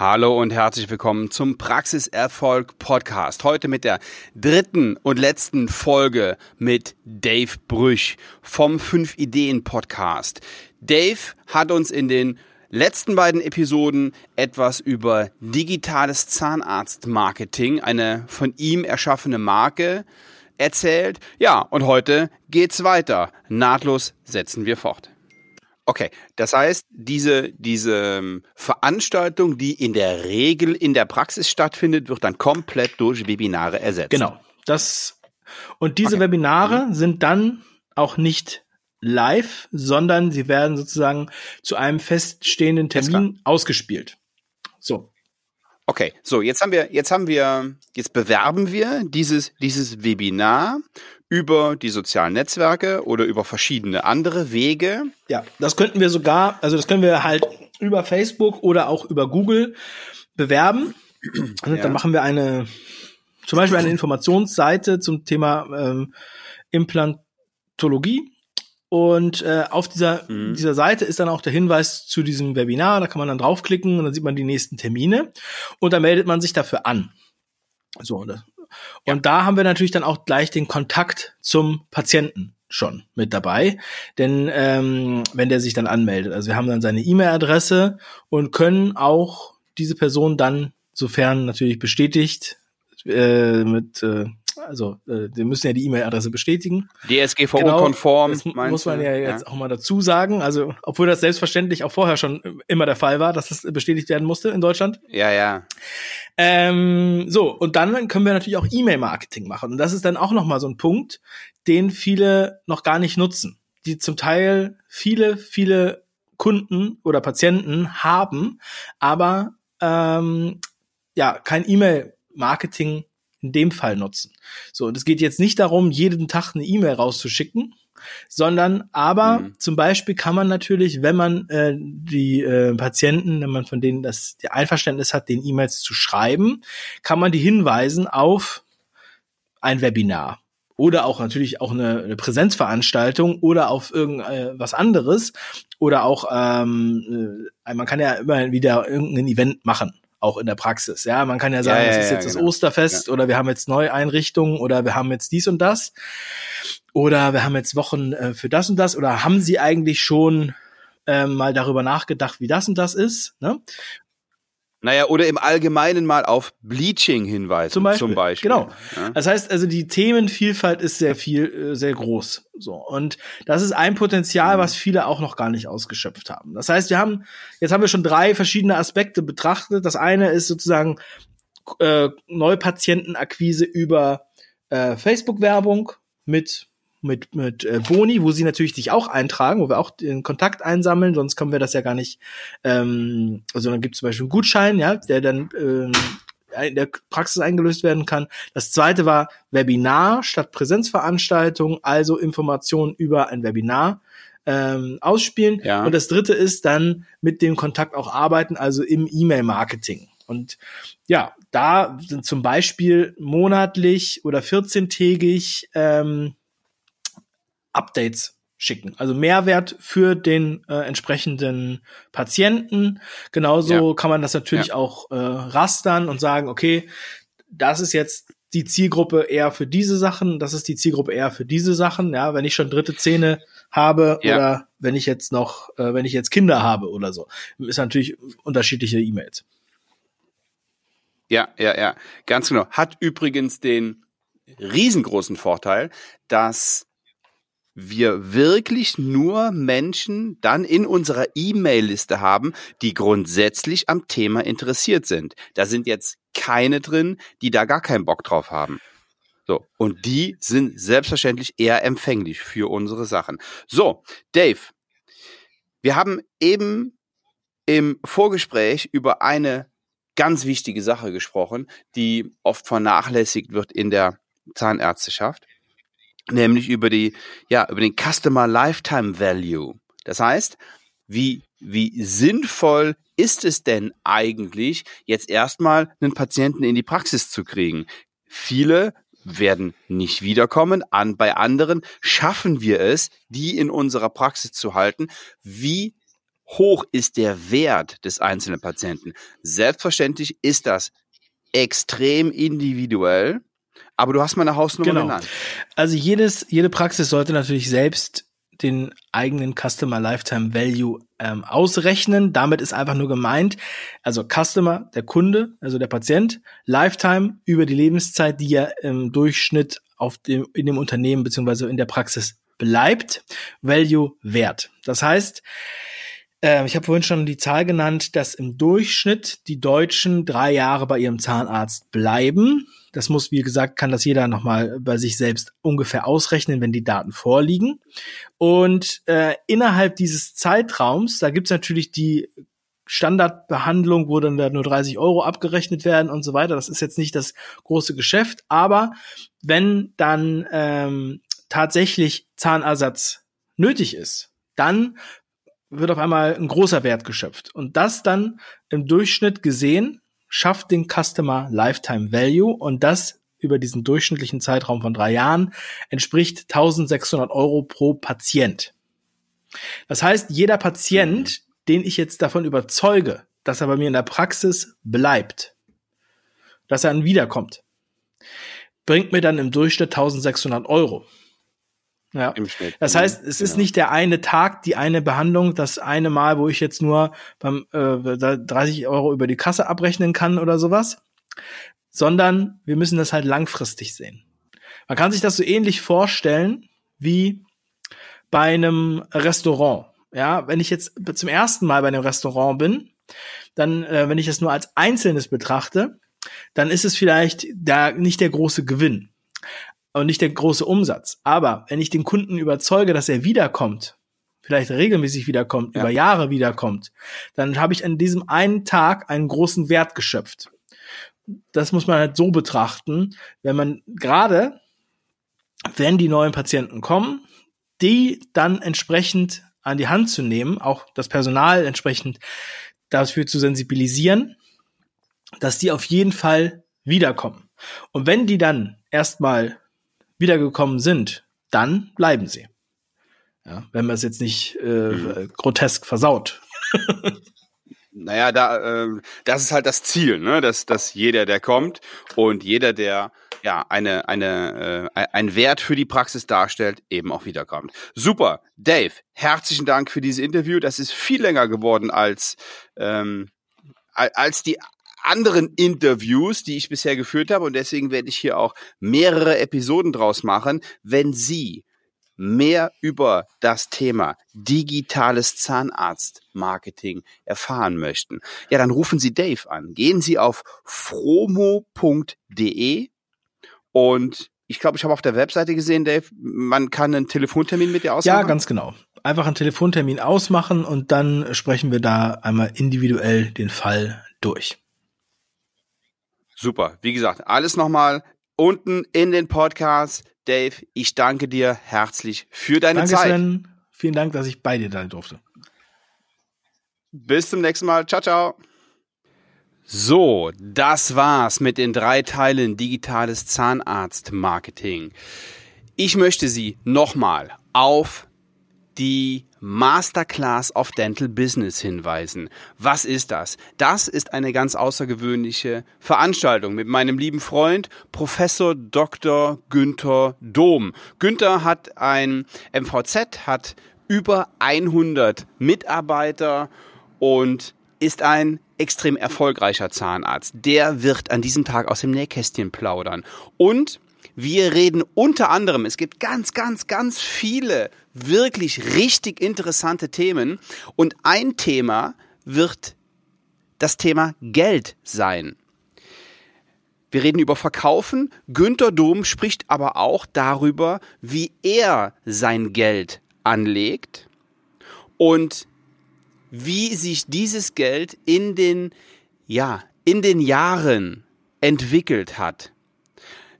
Hallo und herzlich willkommen zum Praxiserfolg Podcast. Heute mit der dritten und letzten Folge mit Dave Brüch vom 5 Ideen Podcast. Dave hat uns in den letzten beiden Episoden etwas über digitales Zahnarztmarketing, eine von ihm erschaffene Marke, erzählt. Ja, und heute geht's weiter. Nahtlos setzen wir fort. Okay, das heißt, diese, diese ähm, Veranstaltung, die in der Regel in der Praxis stattfindet, wird dann komplett durch Webinare ersetzt. Genau. Das, und diese okay. Webinare mhm. sind dann auch nicht live, sondern sie werden sozusagen zu einem feststehenden Termin ausgespielt. So. Okay, so jetzt haben wir, jetzt haben wir, jetzt bewerben wir dieses, dieses Webinar über die sozialen Netzwerke oder über verschiedene andere Wege. Ja, das könnten wir sogar, also das können wir halt über Facebook oder auch über Google bewerben. Und ja. dann machen wir eine, zum Beispiel eine Informationsseite zum Thema ähm, Implantologie. Und äh, auf dieser, mhm. dieser Seite ist dann auch der Hinweis zu diesem Webinar. Da kann man dann draufklicken und dann sieht man die nächsten Termine. Und dann meldet man sich dafür an. So, und ja. da haben wir natürlich dann auch gleich den Kontakt zum Patienten schon mit dabei. Denn ähm, wenn der sich dann anmeldet, also wir haben dann seine E-Mail-Adresse und können auch diese Person dann, sofern natürlich bestätigt, äh, mit äh, also äh, wir müssen ja die E-Mail-Adresse bestätigen. DSGVO-konform. Genau, das muss man ja jetzt ja. auch mal dazu sagen. Also, obwohl das selbstverständlich auch vorher schon immer der Fall war, dass das bestätigt werden musste in Deutschland. Ja, ja. Ähm, so, und dann können wir natürlich auch E-Mail-Marketing machen. Und das ist dann auch nochmal so ein Punkt, den viele noch gar nicht nutzen. Die zum Teil viele, viele Kunden oder Patienten haben, aber ähm, ja, kein E-Mail-Marketing in dem Fall nutzen. So, und es geht jetzt nicht darum, jeden Tag eine E-Mail rauszuschicken, sondern aber mhm. zum Beispiel kann man natürlich, wenn man äh, die äh, Patienten, wenn man von denen das die Einverständnis hat, den E-Mails zu schreiben, kann man die hinweisen auf ein Webinar oder auch natürlich auch eine, eine Präsenzveranstaltung oder auf irgendwas äh, anderes oder auch ähm, äh, man kann ja immer wieder irgendein Event machen auch in der Praxis. Ja, man kann ja sagen, ja, ja, es ist jetzt ja, das genau. Osterfest oder wir haben jetzt Neueinrichtungen oder wir haben jetzt dies und das oder wir haben jetzt Wochen äh, für das und das oder haben Sie eigentlich schon äh, mal darüber nachgedacht, wie das und das ist? Ne? Naja, oder im Allgemeinen mal auf Bleaching hinweisen. Zum Beispiel. Zum Beispiel. Genau. Ja. Das heißt also, die Themenvielfalt ist sehr viel, äh, sehr groß. So. Und das ist ein Potenzial, mhm. was viele auch noch gar nicht ausgeschöpft haben. Das heißt, wir haben, jetzt haben wir schon drei verschiedene Aspekte betrachtet. Das eine ist sozusagen äh, Neupatientenakquise über äh, Facebook-Werbung mit mit, mit äh, Boni, wo sie natürlich dich auch eintragen, wo wir auch den Kontakt einsammeln, sonst können wir das ja gar nicht. Ähm, also dann gibt es zum Beispiel einen Gutschein, ja, der dann ähm, in der Praxis eingelöst werden kann. Das zweite war Webinar statt Präsenzveranstaltung, also Informationen über ein Webinar ähm, ausspielen. Ja. Und das dritte ist dann mit dem Kontakt auch arbeiten, also im E-Mail-Marketing. Und ja, da sind zum Beispiel monatlich oder 14-tägig ähm, Updates schicken. Also Mehrwert für den äh, entsprechenden Patienten. Genauso ja. kann man das natürlich ja. auch äh, rastern und sagen, okay, das ist jetzt die Zielgruppe eher für diese Sachen, das ist die Zielgruppe eher für diese Sachen. Ja, wenn ich schon dritte Zähne habe ja. oder wenn ich jetzt noch, äh, wenn ich jetzt Kinder habe oder so, ist natürlich unterschiedliche E-Mails. Ja, ja, ja, ganz genau. Hat übrigens den riesengroßen Vorteil, dass wir wirklich nur Menschen dann in unserer E-Mail-Liste haben, die grundsätzlich am Thema interessiert sind. Da sind jetzt keine drin, die da gar keinen Bock drauf haben. So. Und die sind selbstverständlich eher empfänglich für unsere Sachen. So, Dave, wir haben eben im Vorgespräch über eine ganz wichtige Sache gesprochen, die oft vernachlässigt wird in der Zahnärzteschaft nämlich über die, ja, über den Customer Lifetime Value. Das heißt, wie, wie sinnvoll ist es denn eigentlich, jetzt erstmal einen Patienten in die Praxis zu kriegen? Viele werden nicht wiederkommen. An, bei anderen schaffen wir es, die in unserer Praxis zu halten. Wie hoch ist der Wert des einzelnen Patienten? Selbstverständlich ist das extrem individuell, aber du hast mal eine Hausnummer Genau. genannt. Also jedes, jede Praxis sollte natürlich selbst den eigenen Customer Lifetime Value ähm, ausrechnen. Damit ist einfach nur gemeint, also Customer, der Kunde, also der Patient, Lifetime über die Lebenszeit, die ja im Durchschnitt auf dem, in dem Unternehmen beziehungsweise in der Praxis bleibt, Value Wert. Das heißt, äh, ich habe vorhin schon die Zahl genannt, dass im Durchschnitt die Deutschen drei Jahre bei ihrem Zahnarzt bleiben. Das muss, wie gesagt, kann das jeder nochmal bei sich selbst ungefähr ausrechnen, wenn die Daten vorliegen. Und äh, innerhalb dieses Zeitraums, da gibt's natürlich die Standardbehandlung, wo dann da nur 30 Euro abgerechnet werden und so weiter. Das ist jetzt nicht das große Geschäft, aber wenn dann ähm, tatsächlich Zahnersatz nötig ist, dann wird auf einmal ein großer Wert geschöpft. Und das dann im Durchschnitt gesehen schafft den Customer Lifetime Value und das über diesen durchschnittlichen Zeitraum von drei Jahren entspricht 1600 Euro pro Patient. Das heißt, jeder Patient, den ich jetzt davon überzeuge, dass er bei mir in der Praxis bleibt, dass er dann wiederkommt, bringt mir dann im Durchschnitt 1600 Euro. Ja. Im Schnitt. Das heißt, es ist Genau. nicht der eine Tag, die eine Behandlung, das eine Mal, wo ich jetzt nur beim äh, da 30 Euro über die Kasse abrechnen kann oder sowas, sondern wir müssen das halt langfristig sehen. Man kann sich das so ähnlich vorstellen wie bei einem Restaurant. Ja, wenn ich jetzt zum ersten Mal bei einem Restaurant bin, dann, äh, wenn ich das nur als Einzelnes betrachte, dann ist es vielleicht da nicht der große Gewinn und nicht der große Umsatz. Aber wenn ich den Kunden überzeuge, dass er wiederkommt, vielleicht regelmäßig wiederkommt, Ja. über Jahre wiederkommt, dann habe ich an diesem einen Tag einen großen Wert geschöpft. Das muss man halt so betrachten, wenn man gerade, wenn die neuen Patienten kommen, die dann entsprechend an die Hand zu nehmen, auch das Personal entsprechend dafür zu sensibilisieren, dass die auf jeden Fall wiederkommen. Und wenn die dann erstmal wiedergekommen sind, dann bleiben sie. Ja, wenn man es jetzt nicht äh, grotesk versaut. Naja, da, äh, das ist halt das Ziel, ne? dass, dass jeder, der kommt und jeder, der ja eine, eine, äh, ein Wert für die Praxis darstellt, eben auch wiederkommt. Super, Dave, herzlichen Dank für dieses Interview. Das ist viel länger geworden als, ähm, al- als die anderen Interviews, die ich bisher geführt habe. Und deswegen werde ich hier auch mehrere Episoden draus machen. Wenn Sie mehr über das Thema digitales Zahnarztmarketing erfahren möchten, ja, dann rufen Sie Dave an. Gehen Sie auf fromo.de und ich glaube, ich habe auf der Webseite gesehen, Dave, man kann einen Telefontermin mit dir ausmachen. Ja, ganz genau. Einfach einen Telefontermin ausmachen und dann sprechen wir da einmal individuell den Fall durch. Super. Wie gesagt, alles nochmal unten in den Podcast. Dave, ich danke dir herzlich für deine Danke, Zeit. Sven. Vielen Dank, dass ich bei dir sein durfte. Bis zum nächsten Mal. Ciao, ciao. So, das war's mit den drei Teilen digitales Zahnarztmarketing. Ich möchte Sie nochmal auf die Masterclass of Dental Business hinweisen. Was ist das? Das ist eine ganz außergewöhnliche Veranstaltung mit meinem lieben Freund Professor Dr. Günther Dom. Günther hat ein MVZ, hat über 100 Mitarbeiter und ist ein extrem erfolgreicher Zahnarzt. Der wird an diesem Tag aus dem Nähkästchen plaudern. Und wir reden unter anderem, es gibt ganz, ganz, ganz viele wirklich richtig interessante Themen. Und ein Thema wird das Thema Geld sein. Wir reden über Verkaufen. Günther Dom spricht aber auch darüber, wie er sein Geld anlegt und wie sich dieses Geld in den, ja, in den Jahren entwickelt hat.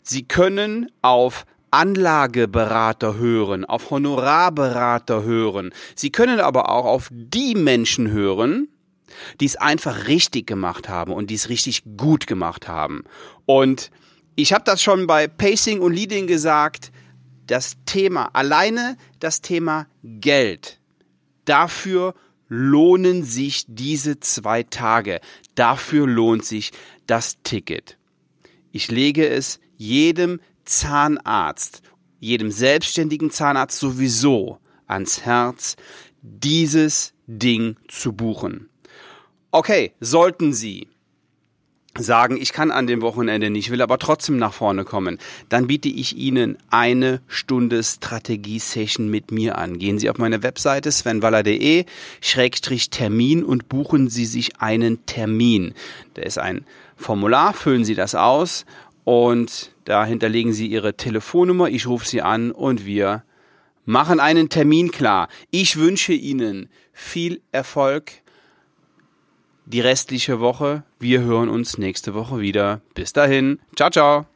Sie können auf Anlageberater hören, auf Honorarberater hören. Sie können aber auch auf die Menschen hören, die es einfach richtig gemacht haben und die es richtig gut gemacht haben. Und ich habe das schon bei Pacing und Leading gesagt, das Thema, alleine das Thema Geld, dafür lohnen sich diese zwei Tage. Dafür lohnt sich das Ticket. Ich lege es jedem Zahnarzt, jedem selbstständigen Zahnarzt sowieso ans Herz, dieses Ding zu buchen. Okay, sollten Sie sagen, ich kann an dem Wochenende nicht, will aber trotzdem nach vorne kommen, dann biete ich Ihnen eine Stunde Strategie-Session mit mir an. Gehen Sie auf meine Webseite svenwaller.de, Schrägstrich Termin und buchen Sie sich einen Termin. Da ist ein Formular, füllen Sie das aus und da hinterlegen Sie Ihre Telefonnummer, ich rufe Sie an und wir machen einen Termin klar. Ich wünsche Ihnen viel Erfolg die restliche Woche. Wir hören uns nächste Woche wieder. Bis dahin. Ciao, ciao.